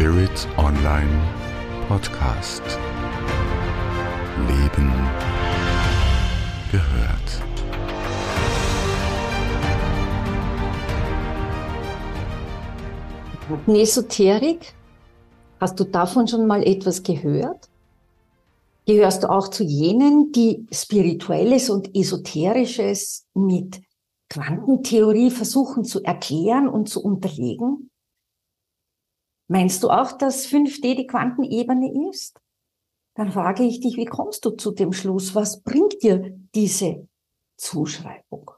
Spirit Online Podcast. Leben gehört. Esoterik, hast du davon schon mal etwas gehört? Gehörst du auch zu jenen, die Spirituelles und Esoterisches mit Quantentheorie versuchen zu erklären und zu unterlegen? Meinst du auch, dass 5D die Quantenebene ist? Dann frage ich dich, wie kommst du zu dem Schluss? Was bringt dir diese Zuschreibung?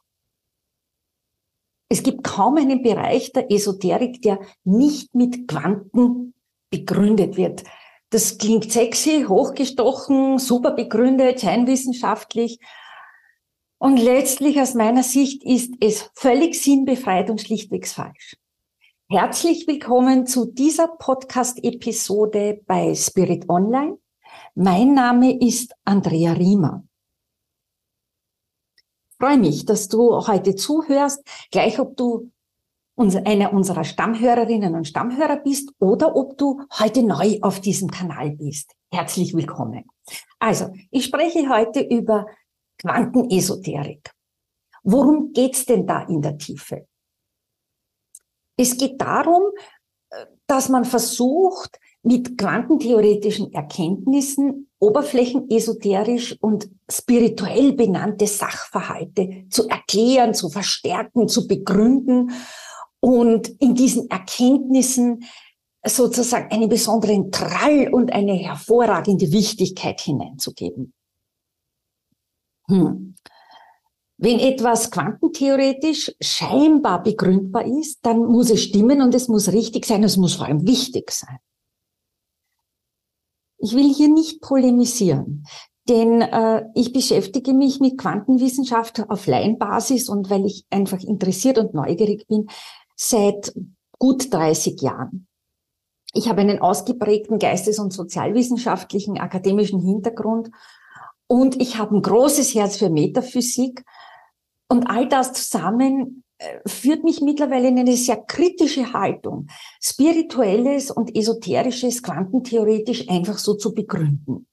Es gibt kaum einen Bereich der Esoterik, der nicht mit Quanten begründet wird. Das klingt sexy, hochgestochen, super begründet, scheinwissenschaftlich. Und letztlich aus meiner Sicht ist es völlig sinnbefreit und schlichtwegs falsch. Herzlich willkommen zu dieser Podcast-Episode bei Spirit Online. Mein Name ist Andrea Riemer. Freue mich, dass du heute zuhörst, gleich ob du einer unserer Stammhörerinnen und Stammhörer bist oder ob du heute neu auf diesem Kanal bist. Herzlich willkommen. Also, ich spreche heute über Quantenesoterik. Worum geht's denn da in der Tiefe? Es geht darum, dass man versucht, mit quantentheoretischen Erkenntnissen oberflächenesoterisch und spirituell benannte Sachverhalte zu erklären, zu verstärken, zu begründen und in diesen Erkenntnissen sozusagen einen besonderen Trall und eine hervorragende Wichtigkeit hineinzugeben. Hm. Wenn etwas quantentheoretisch scheinbar begründbar ist, dann muss es stimmen und es muss richtig sein, es muss vor allem wichtig sein. Ich will hier nicht polemisieren, denn äh, ich beschäftige mich mit Quantenwissenschaft auf Laienbasis und weil ich einfach interessiert und neugierig bin, seit gut 30 Jahren. Ich habe einen ausgeprägten geistes- und sozialwissenschaftlichen akademischen Hintergrund und ich habe ein großes Herz für Metaphysik. Und all das zusammen äh, führt mich mittlerweile in eine sehr kritische Haltung, spirituelles und esoterisches quantentheoretisch einfach so zu begründen.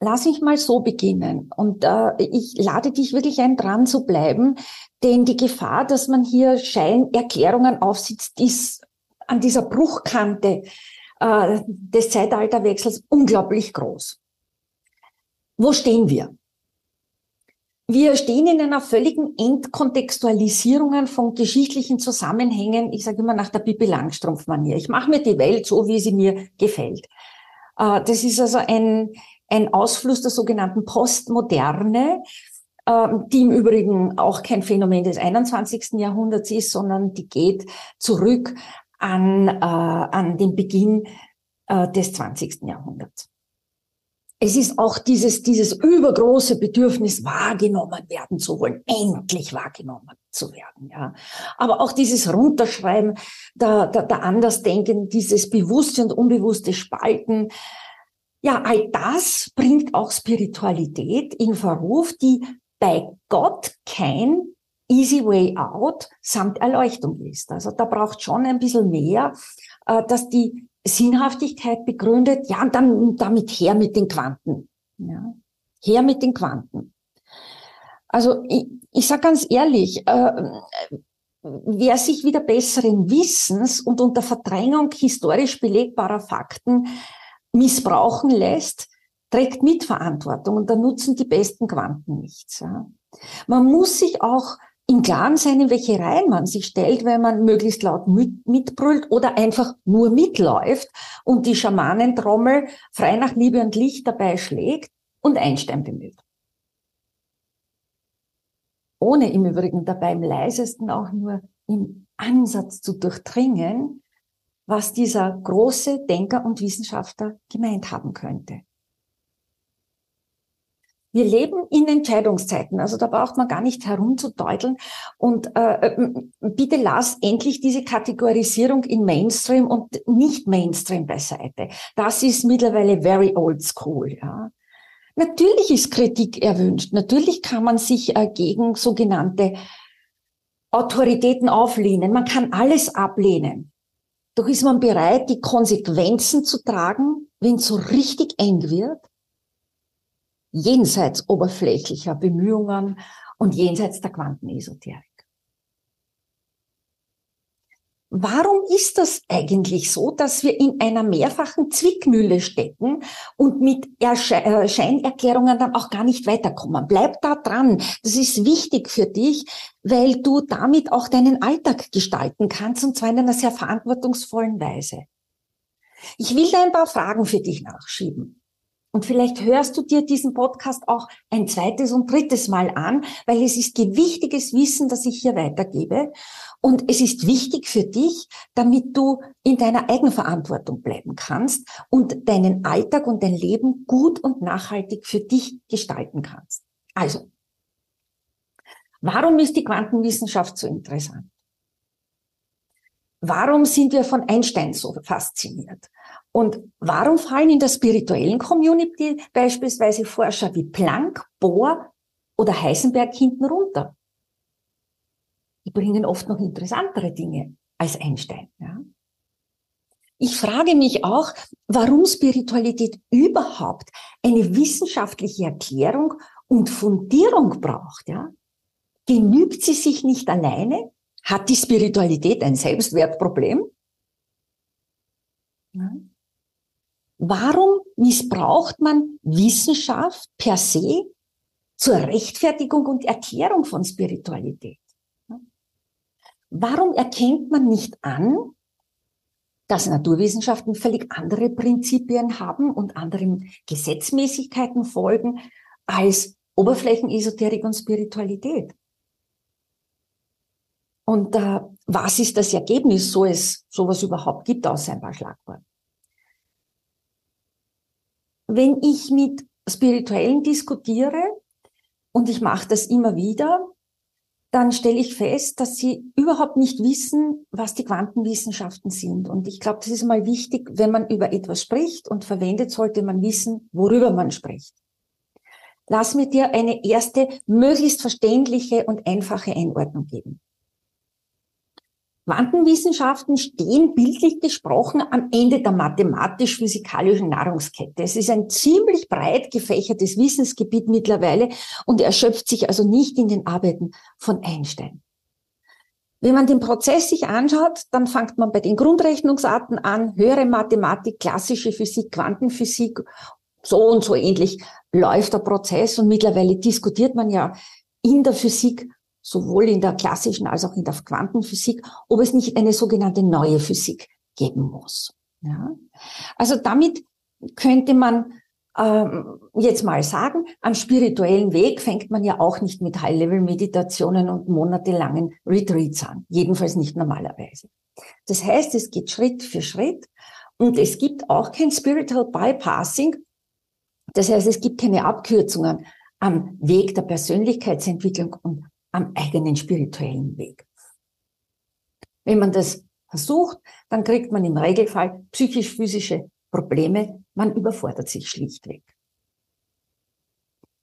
Lass mich mal so beginnen. Und äh, ich lade dich wirklich ein, dran zu bleiben, denn die Gefahr, dass man hier Scheinerklärungen aufsitzt, ist an dieser Bruchkante äh, des Zeitalterwechsels unglaublich groß. Wo stehen wir? Wir stehen in einer völligen Entkontextualisierung von geschichtlichen Zusammenhängen, ich sage immer nach der Bibi Langstrumpf-Manier. Ich mache mir die Welt so, wie sie mir gefällt. Äh, das ist also ein, ein Ausfluss der sogenannten Postmoderne, ähm, die im Übrigen auch kein Phänomen des 21. Jahrhunderts ist, sondern die geht zurück an, äh, an den Beginn äh, des 20. Jahrhunderts. Es ist auch dieses, dieses übergroße Bedürfnis, wahrgenommen werden zu wollen, endlich wahrgenommen zu werden, ja. Aber auch dieses Runterschreiben der, der, der Andersdenken, dieses bewusste und unbewusste Spalten, ja, all das bringt auch Spiritualität in Verruf, die bei Gott kein easy way out samt Erleuchtung ist. Also da braucht schon ein bisschen mehr, äh, dass die Sinnhaftigkeit begründet. Ja, und dann damit her mit den Quanten. Ja, her mit den Quanten. Also ich, ich sage ganz ehrlich, äh, wer sich wieder besseren Wissens und unter Verdrängung historisch belegbarer Fakten missbrauchen lässt, trägt Mitverantwortung und da nutzen die besten Quanten nichts. Ja. Man muss sich auch im Klaren sein, in welche Reihen man sich stellt, wenn man möglichst laut mit, mitbrüllt oder einfach nur mitläuft und die Schamanentrommel frei nach Liebe und Licht dabei schlägt und Einstein bemüht. Ohne im Übrigen dabei im leisesten auch nur im Ansatz zu durchdringen, was dieser große Denker und Wissenschaftler gemeint haben könnte. Wir leben in Entscheidungszeiten, also da braucht man gar nicht herumzudeuteln. Und äh, äh, bitte lass endlich diese Kategorisierung in Mainstream und nicht Mainstream beiseite. Das ist mittlerweile very old school. Ja. Natürlich ist Kritik erwünscht. Natürlich kann man sich äh, gegen sogenannte Autoritäten auflehnen, man kann alles ablehnen. Doch ist man bereit, die Konsequenzen zu tragen, wenn es so richtig eng wird? Jenseits oberflächlicher Bemühungen und jenseits der Quantenesoterik. Warum ist das eigentlich so, dass wir in einer mehrfachen Zwickmühle stecken und mit äh, Scheinerklärungen dann auch gar nicht weiterkommen? Bleib da dran. Das ist wichtig für dich, weil du damit auch deinen Alltag gestalten kannst und zwar in einer sehr verantwortungsvollen Weise. Ich will da ein paar Fragen für dich nachschieben. Und vielleicht hörst du dir diesen Podcast auch ein zweites und drittes Mal an, weil es ist gewichtiges Wissen, das ich hier weitergebe. Und es ist wichtig für dich, damit du in deiner Eigenverantwortung bleiben kannst und deinen Alltag und dein Leben gut und nachhaltig für dich gestalten kannst. Also, warum ist die Quantenwissenschaft so interessant? Warum sind wir von Einstein so fasziniert? Und warum fallen in der spirituellen Community beispielsweise Forscher wie Planck, Bohr oder Heisenberg hinten runter? Die bringen oft noch interessantere Dinge als Einstein. Ja? Ich frage mich auch, warum Spiritualität überhaupt eine wissenschaftliche Erklärung und Fundierung braucht. Ja? Genügt sie sich nicht alleine? Hat die Spiritualität ein Selbstwertproblem? Ja? Warum missbraucht man Wissenschaft per se zur Rechtfertigung und Erklärung von Spiritualität? Warum erkennt man nicht an, dass Naturwissenschaften völlig andere Prinzipien haben und anderen Gesetzmäßigkeiten folgen als Oberflächenesoterik und Spiritualität? Und äh, was ist das Ergebnis, so es sowas überhaupt gibt, außer ein paar Schlagworte? Wenn ich mit Spirituellen diskutiere, und ich mache das immer wieder, dann stelle ich fest, dass sie überhaupt nicht wissen, was die Quantenwissenschaften sind. Und ich glaube, das ist mal wichtig, wenn man über etwas spricht und verwendet, sollte man wissen, worüber man spricht. Lass mir dir eine erste, möglichst verständliche und einfache Einordnung geben. Quantenwissenschaften stehen bildlich gesprochen am Ende der mathematisch-physikalischen Nahrungskette. Es ist ein ziemlich breit gefächertes Wissensgebiet mittlerweile und erschöpft sich also nicht in den Arbeiten von Einstein. Wenn man den Prozess sich anschaut, dann fängt man bei den Grundrechnungsarten an, höhere Mathematik, klassische Physik, Quantenphysik, so und so ähnlich läuft der Prozess und mittlerweile diskutiert man ja in der Physik sowohl in der klassischen als auch in der Quantenphysik, ob es nicht eine sogenannte neue Physik geben muss. Ja? Also damit könnte man ähm, jetzt mal sagen, am spirituellen Weg fängt man ja auch nicht mit High-Level-Meditationen und monatelangen Retreats an. Jedenfalls nicht normalerweise. Das heißt, es geht Schritt für Schritt und es gibt auch kein Spiritual Bypassing. Das heißt, es gibt keine Abkürzungen am Weg der Persönlichkeitsentwicklung und am eigenen spirituellen Weg. Wenn man das versucht, dann kriegt man im Regelfall psychisch-physische Probleme, man überfordert sich schlichtweg.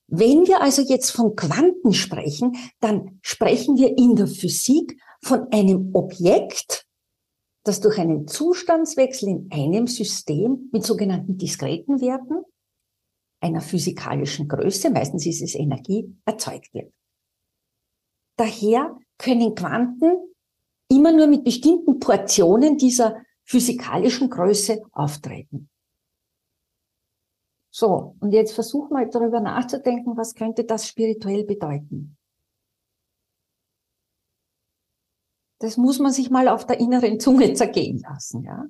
Wenn wir also jetzt von Quanten sprechen, dann sprechen wir in der Physik von einem Objekt, das durch einen Zustandswechsel in einem System mit sogenannten diskreten Werten einer physikalischen Größe, meistens ist es Energie, erzeugt wird. Daher können Quanten immer nur mit bestimmten Portionen dieser physikalischen Größe auftreten. So, und jetzt versuch mal darüber nachzudenken, was könnte das spirituell bedeuten. Das muss man sich mal auf der inneren Zunge zergehen lassen, ja.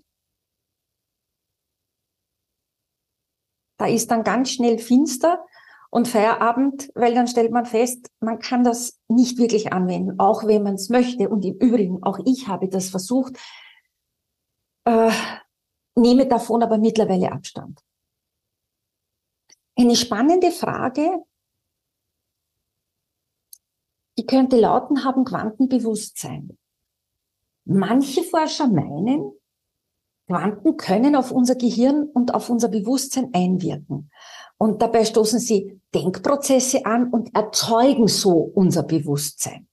Da ist dann ganz schnell finster und Feierabend, weil dann stellt man fest, man kann das nicht wirklich anwenden, auch wenn man es möchte. Und im Übrigen, auch ich habe das versucht, äh, nehme davon aber mittlerweile Abstand. Eine spannende Frage, die könnte lauten, haben Quantenbewusstsein. Manche Forscher meinen, Quanten können auf unser Gehirn und auf unser Bewusstsein einwirken. Und dabei stoßen sie Denkprozesse an und erzeugen so unser Bewusstsein.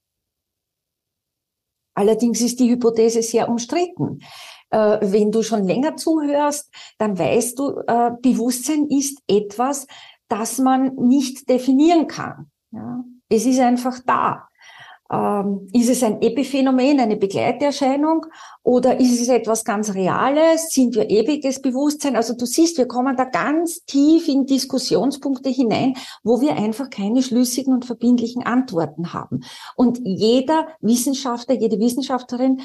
Allerdings ist die Hypothese sehr umstritten. Äh, wenn du schon länger zuhörst, dann weißt du, äh, Bewusstsein ist etwas, das man nicht definieren kann. Ja? Es ist einfach da. Ähm, ist es ein Epiphänomen, eine Begleiterscheinung oder ist es etwas ganz Reales? Sind wir ewiges Bewusstsein? Also du siehst, wir kommen da ganz tief in Diskussionspunkte hinein, wo wir einfach keine schlüssigen und verbindlichen Antworten haben. Und jeder Wissenschaftler, jede Wissenschaftlerin,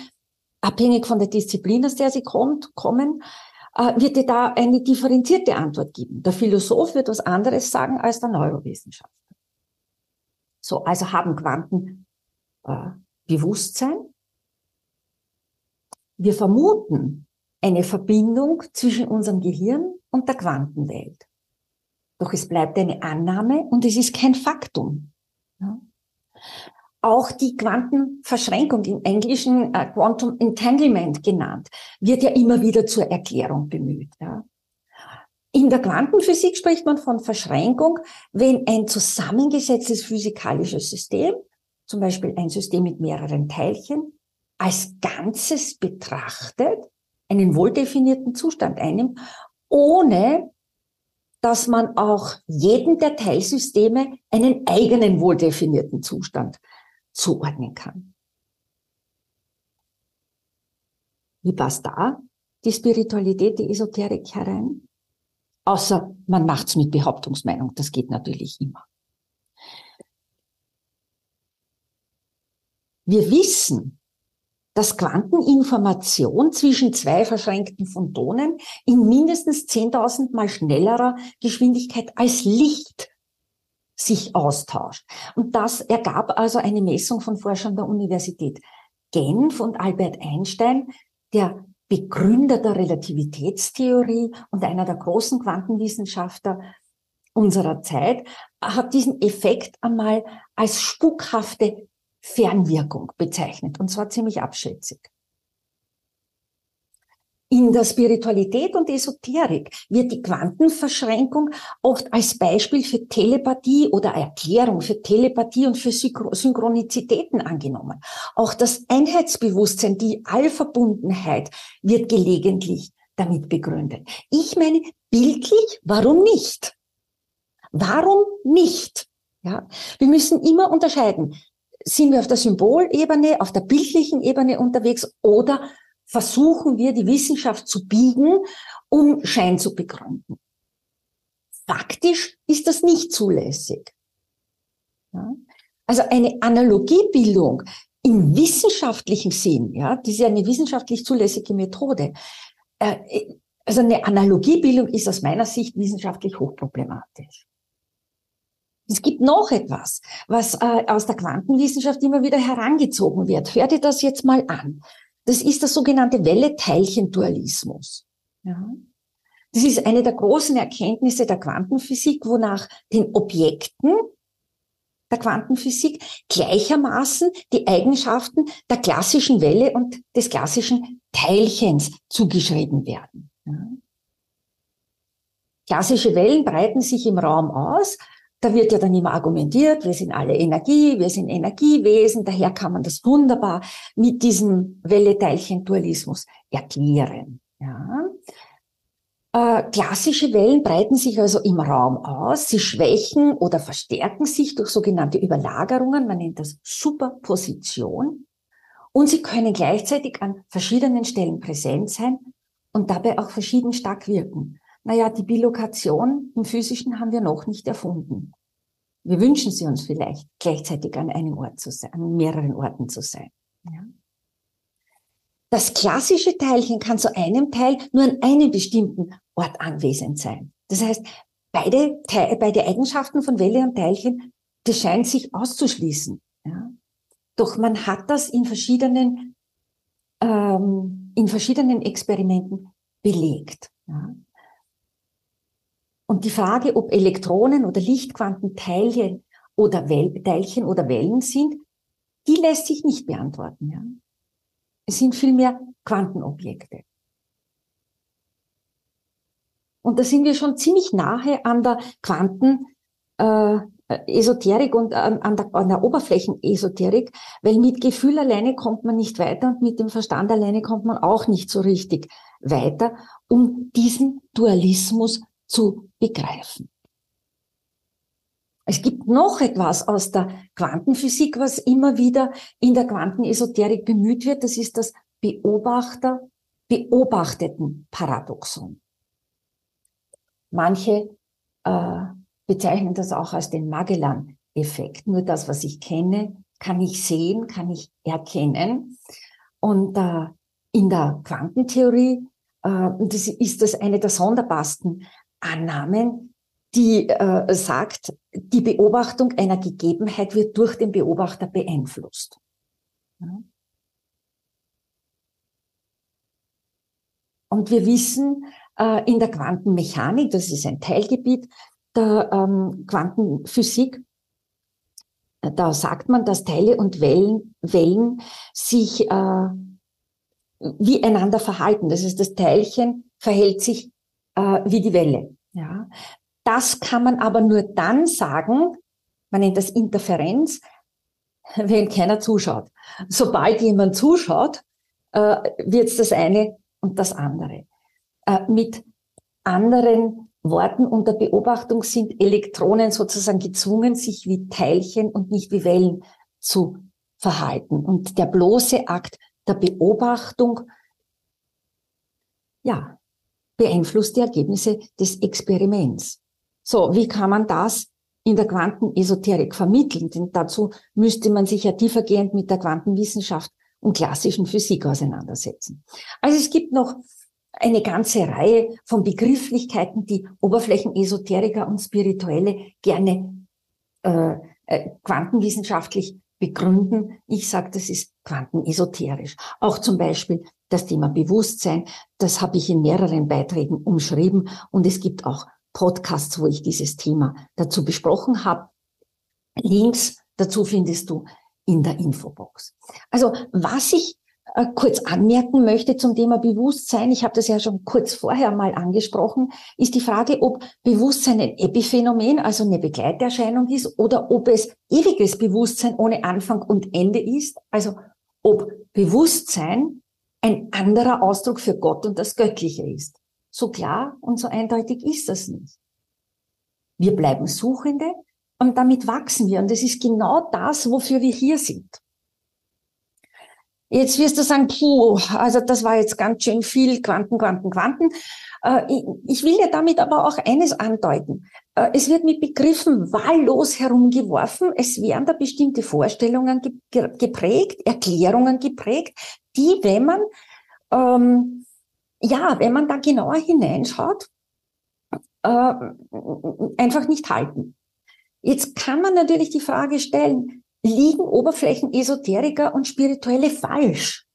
abhängig von der Disziplin, aus der sie kommt, kommen, äh, wird dir da eine differenzierte Antwort geben. Der Philosoph wird was anderes sagen als der Neurowissenschaftler. So, also haben Quanten äh, Bewusstsein. Wir vermuten eine Verbindung zwischen unserem Gehirn und der Quantenwelt. Doch es bleibt eine Annahme und es ist kein Faktum. Ja? Auch die Quantenverschränkung, im Englischen äh, Quantum Entanglement genannt, wird ja immer wieder zur Erklärung bemüht. Ja? In der Quantenphysik spricht man von Verschränkung, wenn ein zusammengesetztes physikalisches System zum Beispiel ein System mit mehreren Teilchen, als Ganzes betrachtet, einen wohldefinierten Zustand einnimmt, ohne dass man auch jedem der Teilsysteme einen eigenen wohldefinierten Zustand zuordnen kann. Wie passt da die Spiritualität, die Esoterik herein? Außer man macht's mit Behauptungsmeinung, das geht natürlich immer. Wir wissen, dass Quanteninformation zwischen zwei verschränkten Photonen in mindestens 10.000 mal schnellerer Geschwindigkeit als Licht sich austauscht. Und das ergab also eine Messung von Forschern der Universität Genf und Albert Einstein, der Begründer der Relativitätstheorie und einer der großen Quantenwissenschaftler unserer Zeit, hat diesen Effekt einmal als spukhafte Fernwirkung bezeichnet, und zwar ziemlich abschätzig. In der Spiritualität und Esoterik wird die Quantenverschränkung oft als Beispiel für Telepathie oder Erklärung für Telepathie und für Synchronizitäten angenommen. Auch das Einheitsbewusstsein, die Allverbundenheit wird gelegentlich damit begründet. Ich meine, bildlich, warum nicht? Warum nicht? Ja, wir müssen immer unterscheiden sind wir auf der Symbolebene, auf der bildlichen Ebene unterwegs oder versuchen wir die Wissenschaft zu biegen, um Schein zu begründen? Faktisch ist das nicht zulässig. Ja? Also eine Analogiebildung im wissenschaftlichen Sinn, ja, das ist ja eine wissenschaftlich zulässige Methode. Äh, also eine Analogiebildung ist aus meiner Sicht wissenschaftlich hochproblematisch. Es gibt noch etwas, was äh, aus der Quantenwissenschaft immer wieder herangezogen wird. Hör dir das jetzt mal an. Das ist der sogenannte Welle-Teilchen-Dualismus. Ja. Das ist eine der großen Erkenntnisse der Quantenphysik, wonach den Objekten der Quantenphysik gleichermaßen die Eigenschaften der klassischen Welle und des klassischen Teilchens zugeschrieben werden. Ja. Klassische Wellen breiten sich im Raum aus, da wird ja dann immer argumentiert, wir sind alle Energie, wir sind Energiewesen, daher kann man das wunderbar mit diesem Welle-Teilchen-Dualismus erklären. Ja. Äh, klassische Wellen breiten sich also im Raum aus, sie schwächen oder verstärken sich durch sogenannte Überlagerungen, man nennt das Superposition, und sie können gleichzeitig an verschiedenen Stellen präsent sein und dabei auch verschieden stark wirken. Naja, die Bilokation im Physischen haben wir noch nicht erfunden. Wir wünschen sie uns vielleicht, gleichzeitig an einem Ort zu sein, an mehreren Orten zu sein. Ja. Das klassische Teilchen kann zu einem Teil nur an einem bestimmten Ort anwesend sein. Das heißt, beide, beide Eigenschaften von Welle und Teilchen, das scheint sich auszuschließen. Ja. Doch man hat das in verschiedenen, ähm, in verschiedenen Experimenten belegt. Ja. Und die Frage, ob Elektronen oder Lichtquantenteilchen oder Wel Teilchen oder Wellen sind, die lässt sich nicht beantworten. Ja? Es sind vielmehr Quantenobjekte. Und da sind wir schon ziemlich nahe an der Quanten, äh, Esoterik und ähm, an der, an der Oberflächenesoterik, weil mit Gefühl alleine kommt man nicht weiter und mit dem Verstand alleine kommt man auch nicht so richtig weiter, um diesen Dualismus zu begreifen. Es gibt noch etwas aus der Quantenphysik, was immer wieder in der Quantenesoterik bemüht wird. Das ist das Beobachter beobachteten Paradoxon. Manche äh, bezeichnen das auch als den Magellan-Effekt. Nur das, was ich kenne, kann ich sehen, kann ich erkennen. Und äh, in der Quantentheorie äh, das ist das eine der sonderbarsten Annahmen, die äh, sagt, die Beobachtung einer Gegebenheit wird durch den Beobachter beeinflusst. Ja. Und wir wissen äh, in der Quantenmechanik, das ist ein Teilgebiet der ähm, Quantenphysik, da sagt man, dass Teile und Wellen, Wellen sich äh, wie einander verhalten. Das heißt, das Teilchen verhält sich äh, wie die Welle. Ja. Das kann man aber nur dann sagen, man nennt das Interferenz, wenn keiner zuschaut. Sobald jemand zuschaut, äh, wird es das eine und das andere. Äh, mit anderen Worten unter Beobachtung sind Elektronen sozusagen gezwungen, sich wie Teilchen und nicht wie Wellen zu verhalten. Und der bloße Akt der Beobachtung, ja, beeinflusst die Ergebnisse des Experiments. So, wie kann man das in der Quantenesoterik vermitteln? Denn dazu müsste man sich ja tiefergehend mit der Quantenwissenschaft und klassischen Physik auseinandersetzen. Also es gibt noch eine ganze Reihe von Begrifflichkeiten, die Oberflächenesoteriker und Spirituelle gerne äh, äh, quantenwissenschaftlich begründen. Ich sage, das ist quantenesoterisch. Auch zum Beispiel das Thema Bewusstsein, das habe ich in mehreren Beiträgen umschrieben und es gibt auch Podcasts, wo ich dieses Thema dazu besprochen habe. Links dazu findest du in der Infobox. Also was ich äh, kurz anmerken möchte zum Thema Bewusstsein, ich habe das ja schon kurz vorher mal angesprochen, ist die Frage, ob Bewusstsein ein Epiphänomen, also eine Begleiterscheinung ist, oder ob es ewiges Bewusstsein ohne Anfang und Ende ist, also ob Bewusstsein ein anderer Ausdruck für Gott und das Göttliche ist. So klar und so eindeutig ist das nicht. Wir bleiben Suchende und damit wachsen wir. Und das ist genau das, wofür wir hier sind. Jetzt wirst du sagen, puh, also das war jetzt ganz schön viel Quanten, Quanten, Quanten. Äh, ich will ja damit aber auch eines andeuten. Äh, es wird mit Begriffen wahllos herumgeworfen. Es werden da bestimmte Vorstellungen geprägt, Erklärungen geprägt, die, wenn man, ähm, ja, wenn man da genauer hineinschaut, äh, einfach nicht halten. Jetzt kann man natürlich die Frage stellen, liegen Oberflächenesoteriker und Spirituelle falsch?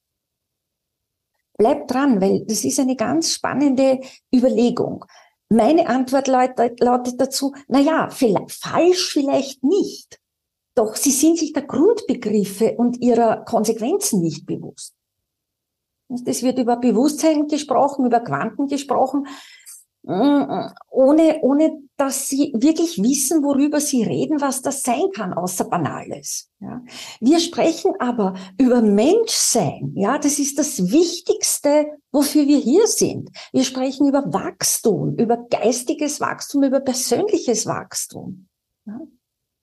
Bleibt dran, weil das ist eine ganz spannende Überlegung. Meine Antwort lautet, dazu, na ja, vielleicht, falsch vielleicht nicht. Doch sie sind sich der Grundbegriffe und ihrer Konsequenzen nicht bewusst. Es wird über Bewusstsein gesprochen, über Quanten gesprochen. Mm, ohne, ohne dass sie wirklich wissen, worüber sie reden, was das sein kann, außer Banales. Ja. Wir sprechen aber über Menschsein. Ja, das ist das Wichtigste, wofür wir hier sind. Wir sprechen über Wachstum, über geistiges Wachstum, über persönliches Wachstum. Ja.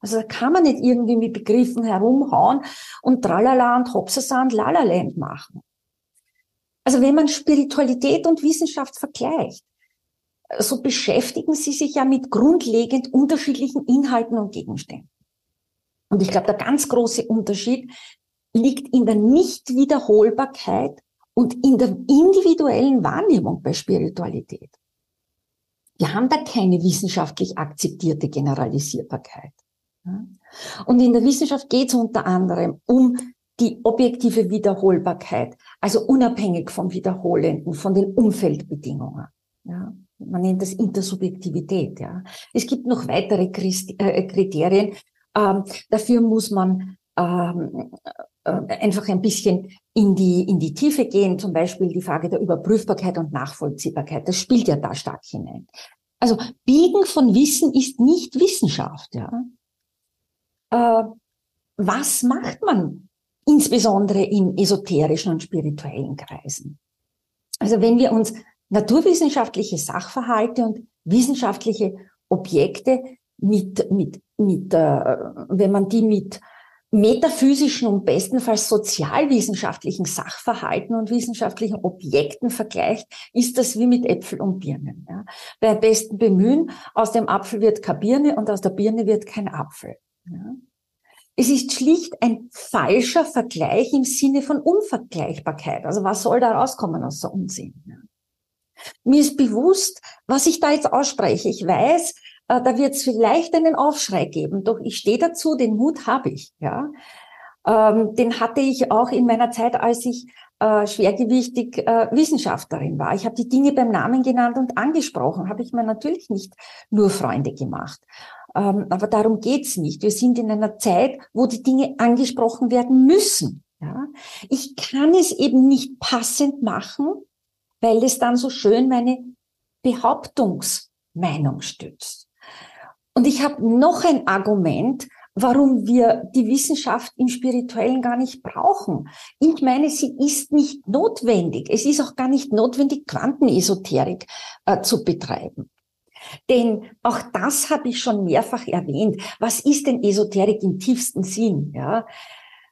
Also da kann man nicht irgendwie mit Begriffen herumhauen und tralala und hopsasa und lalaland machen. Also wenn man Spiritualität und Wissenschaft vergleicht, so beschäftigen sie sich ja mit grundlegend unterschiedlichen Inhalten und Gegenständen. Und ich glaube, der ganz große Unterschied liegt in der Nichtwiederholbarkeit und in der individuellen Wahrnehmung bei Spiritualität. Wir haben da keine wissenschaftlich akzeptierte Generalisierbarkeit. Und in der Wissenschaft geht es unter anderem um die objektive Wiederholbarkeit, also unabhängig vom Wiederholenden, von den Umfeldbedingungen. Ja man nennt das Intersubjektivität. Ja. Es gibt noch weitere äh, Kriterien. Ähm, dafür muss man ähm, äh, einfach ein bisschen in die, in die Tiefe gehen, zum Beispiel die Frage der Überprüfbarkeit und Nachvollziehbarkeit. Das spielt ja da stark hinein. Also Biegen von Wissen ist nicht Wissenschaft. Ja. äh, was macht man insbesondere in esoterischen und spirituellen Kreisen? Also wenn wir uns naturwissenschaftliche Sachverhalte und wissenschaftliche Objekte mit, mit, mit äh, wenn man die mit metaphysischen und bestenfalls sozialwissenschaftlichen Sachverhalten und wissenschaftlichen Objekten vergleicht, ist das wie mit Äpfel und Birnen. Ja. Bei besten Bemühen, aus dem Apfel wird keine Birne und aus der Birne wird kein Apfel. Ja. Es ist schlicht ein falscher Vergleich im Sinne von Unvergleichbarkeit. Also was soll da rauskommen aus so Unsinn? Mir ist bewusst, was ich da jetzt ausspreche. Ich weiß, äh, da wird es vielleicht einen Aufschrei geben. Doch ich stehe dazu, den Mut habe ich. Ja, ähm, den hatte ich auch in meiner Zeit, als ich äh, schwergewichtig äh, Wissenschaftlerin war. Ich habe die Dinge beim Namen genannt und angesprochen. Habe ich mir natürlich nicht nur Freunde gemacht. Ähm, aber darum geht's nicht. Wir sind in einer Zeit, wo die Dinge angesprochen werden müssen. Ja? Ich kann es eben nicht passend machen, weil es dann so schön meine Behauptungsmeinung stützt. Und ich habe noch ein Argument, warum wir die Wissenschaft im Spirituellen gar nicht brauchen. Ich meine, sie ist nicht notwendig. Es ist auch gar nicht notwendig, Quantenesoterik äh, zu betreiben. Denn auch das habe ich schon mehrfach erwähnt. Was ist denn Esoterik im tiefsten Sinn? Ja,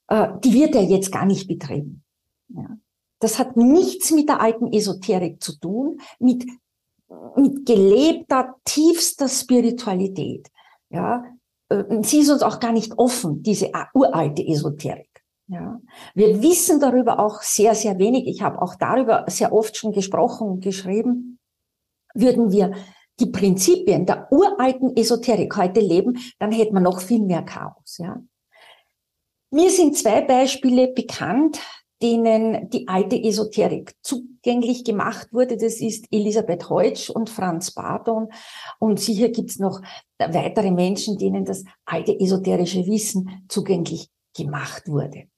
äh, die wird ja jetzt gar nicht betrieben. Ja. Das hat nichts mit der alten Esoterik zu tun, mit mit gelebter, tiefster Spiritualität. Ja, äh, sie ist uns auch gar nicht offen, diese uralte Esoterik. Ja, wir wissen darüber auch sehr, sehr wenig. Ich habe auch darüber sehr oft schon gesprochen und geschrieben. Würden wir die Prinzipien der uralten Esoterik heute leben, dann hätten wir noch viel mehr Chaos. Ja. Mir sind zwei Beispiele bekannt, denen die alte Esoterik zugänglich gemacht wurde. Das ist Elisabeth Heutsch und Franz Barton. Und sicher gibt es noch weitere Menschen, denen das alte esoterische Wissen zugänglich gemacht wurde.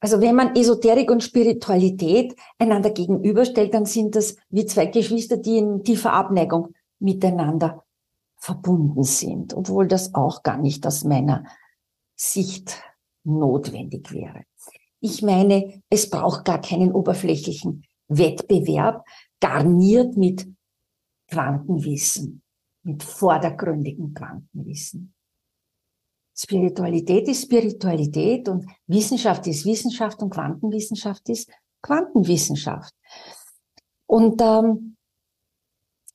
Also wenn man Esoterik und Spiritualität einander gegenüberstellt, dann sind das wie zwei Geschwister, die in tiefer Abneigung miteinander verbunden sind, obwohl das auch gar nicht aus meiner Sicht notwendig wäre. Ich meine, es braucht gar keinen oberflächlichen Wettbewerb, garniert mit Quantenwissen, mit vordergründigem Quantenwissen. Spiritualität ist Spiritualität und Wissenschaft ist Wissenschaft und Quantenwissenschaft ist Quantenwissenschaft. Und ähm,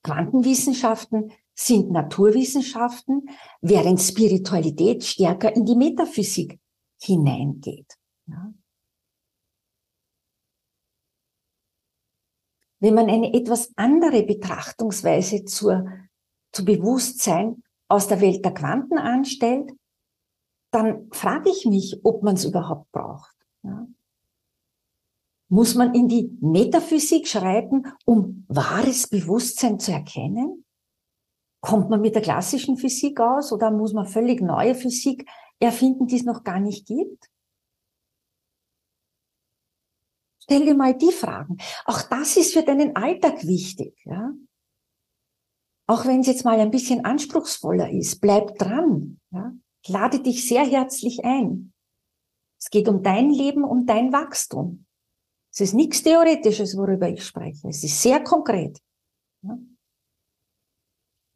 Quantenwissenschaften sind Naturwissenschaften, während Spiritualität stärker in die Metaphysik hineingeht. Ja. Wenn man eine etwas andere Betrachtungsweise zur, zu Bewusstsein aus der Welt der Quanten anstellt, dann frage ich mich, ob man es überhaupt braucht. Ja. Muss man in die Metaphysik schreiten, um wahres Bewusstsein zu erkennen? Kommt man mit der klassischen Physik aus oder muss man völlig neue Physik erfinden, die es noch gar nicht gibt? Stell dir mal die Fragen. Auch das ist für deinen Alltag wichtig, ja. Auch wenn es jetzt mal ein bisschen anspruchsvoller ist, bleib dran, ja. Ich lade dich sehr herzlich ein. Es geht um dein Leben, um dein Wachstum. Es ist nichts Theoretisches, worüber ich spreche. Es ist sehr konkret. Ja?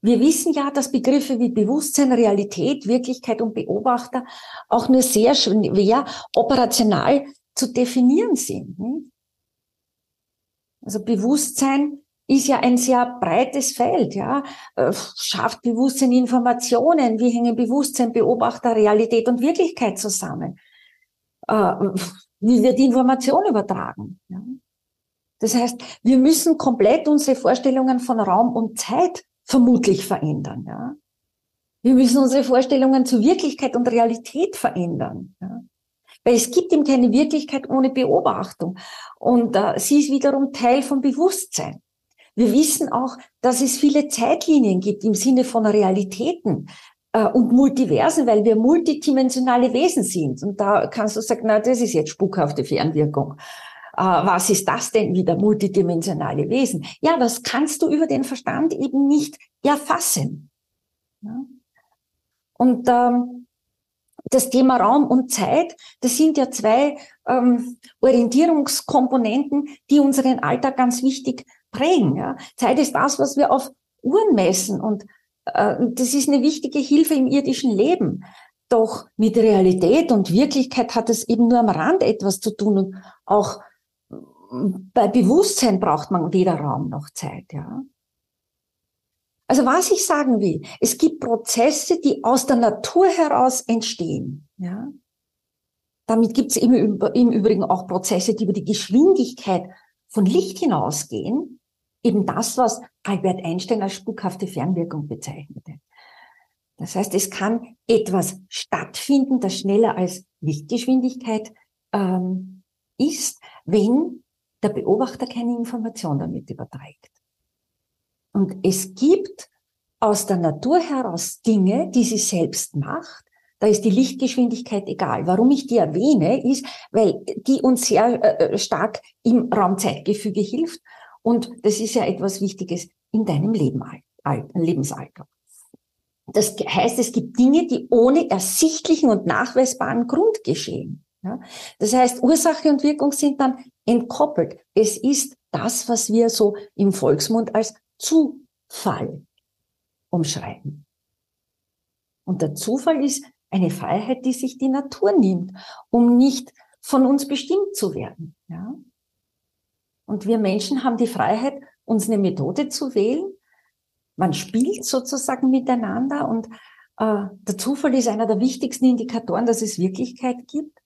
Wir wissen ja, dass Begriffe wie Bewusstsein, Realität, Wirklichkeit und Beobachter auch nur sehr schwer operational zu definieren sind. Nicht? Also Bewusstsein ist ja ein sehr breites Feld, ja. Äh, schafft Bewusstsein Informationen? Wie hängen Bewusstsein, Beobachter, Realität und Wirklichkeit zusammen? Äh, wie wird Information übertragen? Das heißt, wir müssen komplett unsere Vorstellungen von Raum und Zeit vermutlich verändern, ja. Wir müssen unsere Vorstellungen zu Wirklichkeit und Realität verändern. Ja? Weil es gibt eben keine Wirklichkeit ohne Beobachtung. Und äh, sie ist wiederum Teil vom Bewusstsein. Wir wissen auch, dass es viele Zeitlinien gibt im Sinne von Realitäten äh, und Multiversen, weil wir multidimensionale Wesen sind. Und da kannst du sagen, na, das ist jetzt spukhafte Fernwirkung. Äh, was ist das denn wieder, multidimensionale Wesen? Ja, das kannst du über den Verstand eben nicht erfassen. Ja? Und ähm, das Thema Raum und Zeit, das sind ja zwei ähm, Orientierungskomponenten, die unseren Alltag ganz wichtig prägen. Ja. Zeit ist das, was wir auf Uhren messen und äh, das ist eine wichtige Hilfe im irdischen Leben. Doch mit Realität und Wirklichkeit hat es eben nur am Rand etwas zu tun und auch bei Bewusstsein braucht man weder Raum noch Zeit, ja. Also was ich sagen will, es gibt Prozesse, die aus der Natur heraus entstehen. Ja? Damit gibt es im, im Übrigen auch Prozesse, die über die Geschwindigkeit von Licht hinausgehen. Eben das, was Albert Einstein als spukhafte Fernwirkung bezeichnete. Das heißt, es kann etwas stattfinden, das schneller als Lichtgeschwindigkeit ähm, ist, wenn der Beobachter keine Information damit überträgt. Und es gibt aus der Natur heraus Dinge, die sie selbst macht. Da ist die Lichtgeschwindigkeit egal. Warum ich die erwähne, ist, weil die uns sehr äh, stark im Raumzeitgefüge hilft. Und das ist ja etwas Wichtiges in deinem Leben, Lebensalter. Das heißt, es gibt Dinge, die ohne ersichtlichen und nachweisbaren Grund geschehen. Ja? Das heißt, Ursache und Wirkung sind dann entkoppelt. Es ist das, was wir so im Volksmund als Zufall umschreiben. Und der Zufall ist eine Freiheit, die sich die Natur nimmt, um nicht von uns bestimmt zu werden. Ja? Und wir Menschen haben die Freiheit, uns eine Methode zu wählen. Man spielt sozusagen miteinander und äh, der Zufall ist einer der wichtigsten Indikatoren, dass es Wirklichkeit gibt.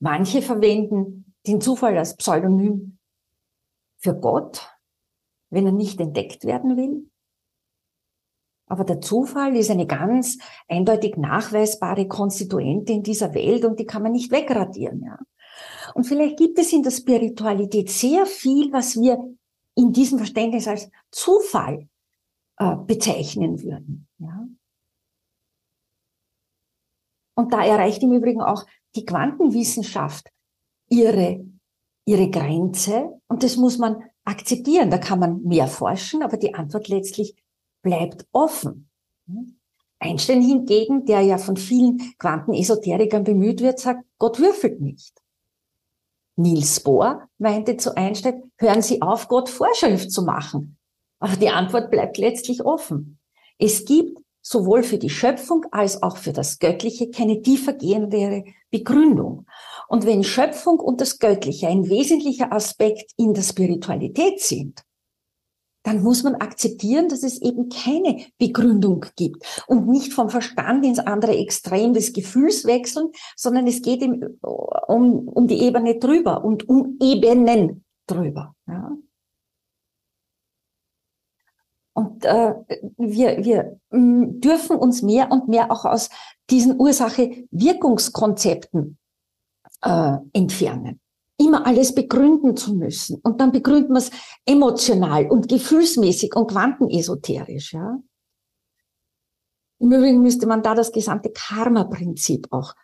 Manche verwenden den Zufall als Pseudonym für Gott, wenn er nicht entdeckt werden will. Aber der Zufall ist eine ganz eindeutig nachweisbare Konstituente in dieser Welt und die kann man nicht wegradieren, ja. Und vielleicht gibt es in der Spiritualität sehr viel, was wir in diesem Verständnis als Zufall äh, bezeichnen würden, ja. Und da erreicht im Übrigen auch die Quantenwissenschaft ihre, ihre Grenze und das muss man akzeptieren. Da kann man mehr forschen, aber die Antwort letztlich bleibt offen. Einstein hingegen, der ja von vielen Quantenesoterikern bemüht wird, sagt, Gott würfelt nicht. Niels Bohr meinte zu Einstein, hören Sie auf, Gott Vorschrift zu machen. Aber die Antwort bleibt letztlich offen. Es gibt sowohl für die Schöpfung als auch für das Göttliche keine tiefergehendere Begründung. Und wenn Schöpfung und das Göttliche ein wesentlicher Aspekt in der Spiritualität sind, dann muss man akzeptieren, dass es eben keine Begründung gibt und nicht vom Verstand ins andere Extrem des Gefühls wechseln, sondern es geht um, um die Ebene drüber und um Ebenen drüber. Ja. Und äh, wir, wir mm, dürfen uns mehr und mehr auch aus diesen Ursache-Wirkungskonzepten äh, entfernen. Immer alles begründen zu müssen. Und dann begründen wir es emotional und gefühlsmäßig und quantenesoterisch. Ja? Im Übrigen müsste man da das gesamte Karma-Prinzip auch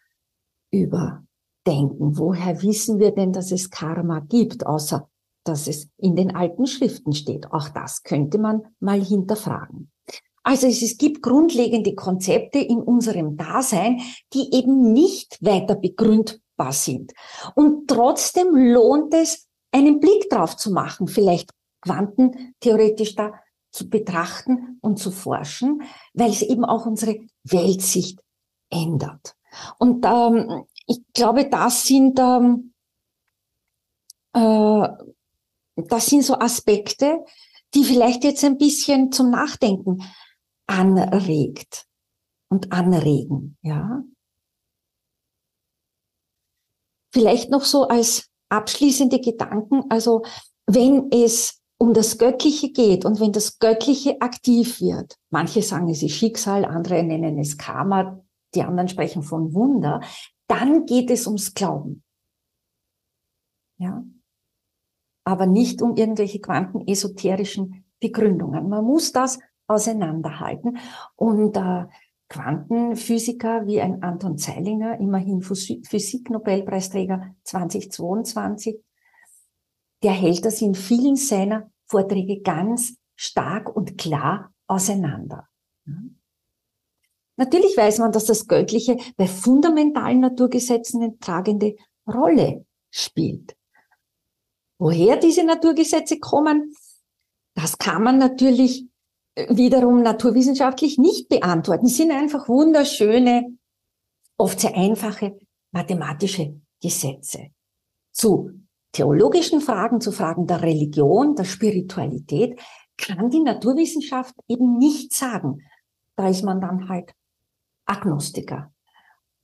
überdenken. Woher wissen wir denn, dass es Karma gibt, außer dass es in den alten Schriften steht. Auch das könnte man mal hinterfragen. Also es, es gibt grundlegende Konzepte in unserem Dasein, die eben nicht weiter begründbar sind. Und trotzdem lohnt es, einen Blick drauf zu machen, vielleicht quantentheoretisch da zu betrachten und zu forschen, weil es eben auch unsere Weltsicht ändert. Und ähm, ich glaube, das sind ähm, äh, das sind so Aspekte, die vielleicht jetzt ein bisschen zum Nachdenken anregt und anregen, ja. Vielleicht noch so als abschließende Gedanken, also wenn es um das Göttliche geht und wenn das Göttliche aktiv wird, manche sagen es ist Schicksal, andere nennen es Karma, die anderen sprechen von Wunder, dann geht es ums Glauben. Ja aber nicht um irgendwelche quantenesoterischen Begründungen. Man muss das auseinanderhalten. Und äh, Quantenphysiker wie ein Anton Zeilinger, immerhin Physik-Nobelpreisträger 2022, der hält das in vielen seiner Vorträge ganz stark und klar auseinander. Natürlich weiß man, dass das Göttliche bei fundamentalen Naturgesetzen eine tragende Rolle spielt. Woher diese Naturgesetze kommen, das kann man natürlich wiederum naturwissenschaftlich nicht beantworten. Es sind einfach wunderschöne, oft sehr einfache mathematische Gesetze. Zu theologischen Fragen, zu Fragen der Religion, der Spiritualität, kann die Naturwissenschaft eben nicht sagen. Da ist man dann halt Agnostiker.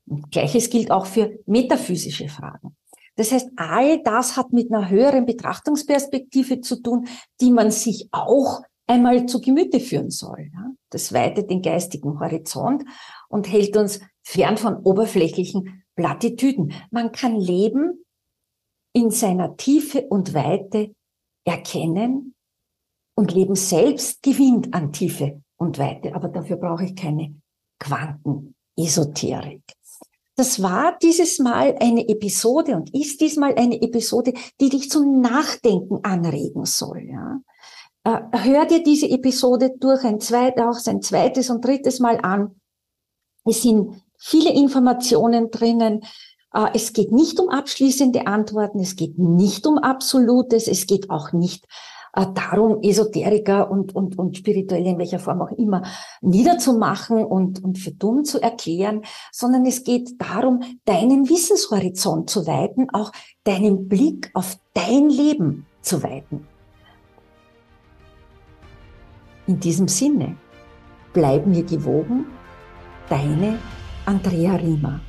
Und Gleiches gilt auch für metaphysische Fragen. Das heißt, all das hat mit einer höheren Betrachtungsperspektive zu tun, die man sich auch einmal zu Gemüte führen soll. Das weitet den geistigen Horizont und hält uns fern von oberflächlichen Plattitüden. Man kann Leben in seiner Tiefe und Weite erkennen und Leben selbst gewinnt an Tiefe und Weite. Aber dafür brauche ich keine Quantenesoterik. Das war dieses Mal eine Episode und ist diesmal eine Episode, die dich zum Nachdenken anregen soll. Ja? Äh, hör dir diese Episode durch ein zweites, auch ein zweites und drittes Mal an. Es sind viele Informationen drinnen. Äh, es geht nicht um abschließende Antworten, es geht nicht um Absolutes, es geht auch nicht äh, darum, Esoteriker und, und, und Spirituelle in welcher Form auch immer niederzumachen und, und für dumm zu erklären, sondern es geht darum, deinen Wissenshorizont zu weiten, auch deinen Blick auf dein Leben zu weiten. In diesem Sinne, bleib mir gewogen, deine Andrea Riemer.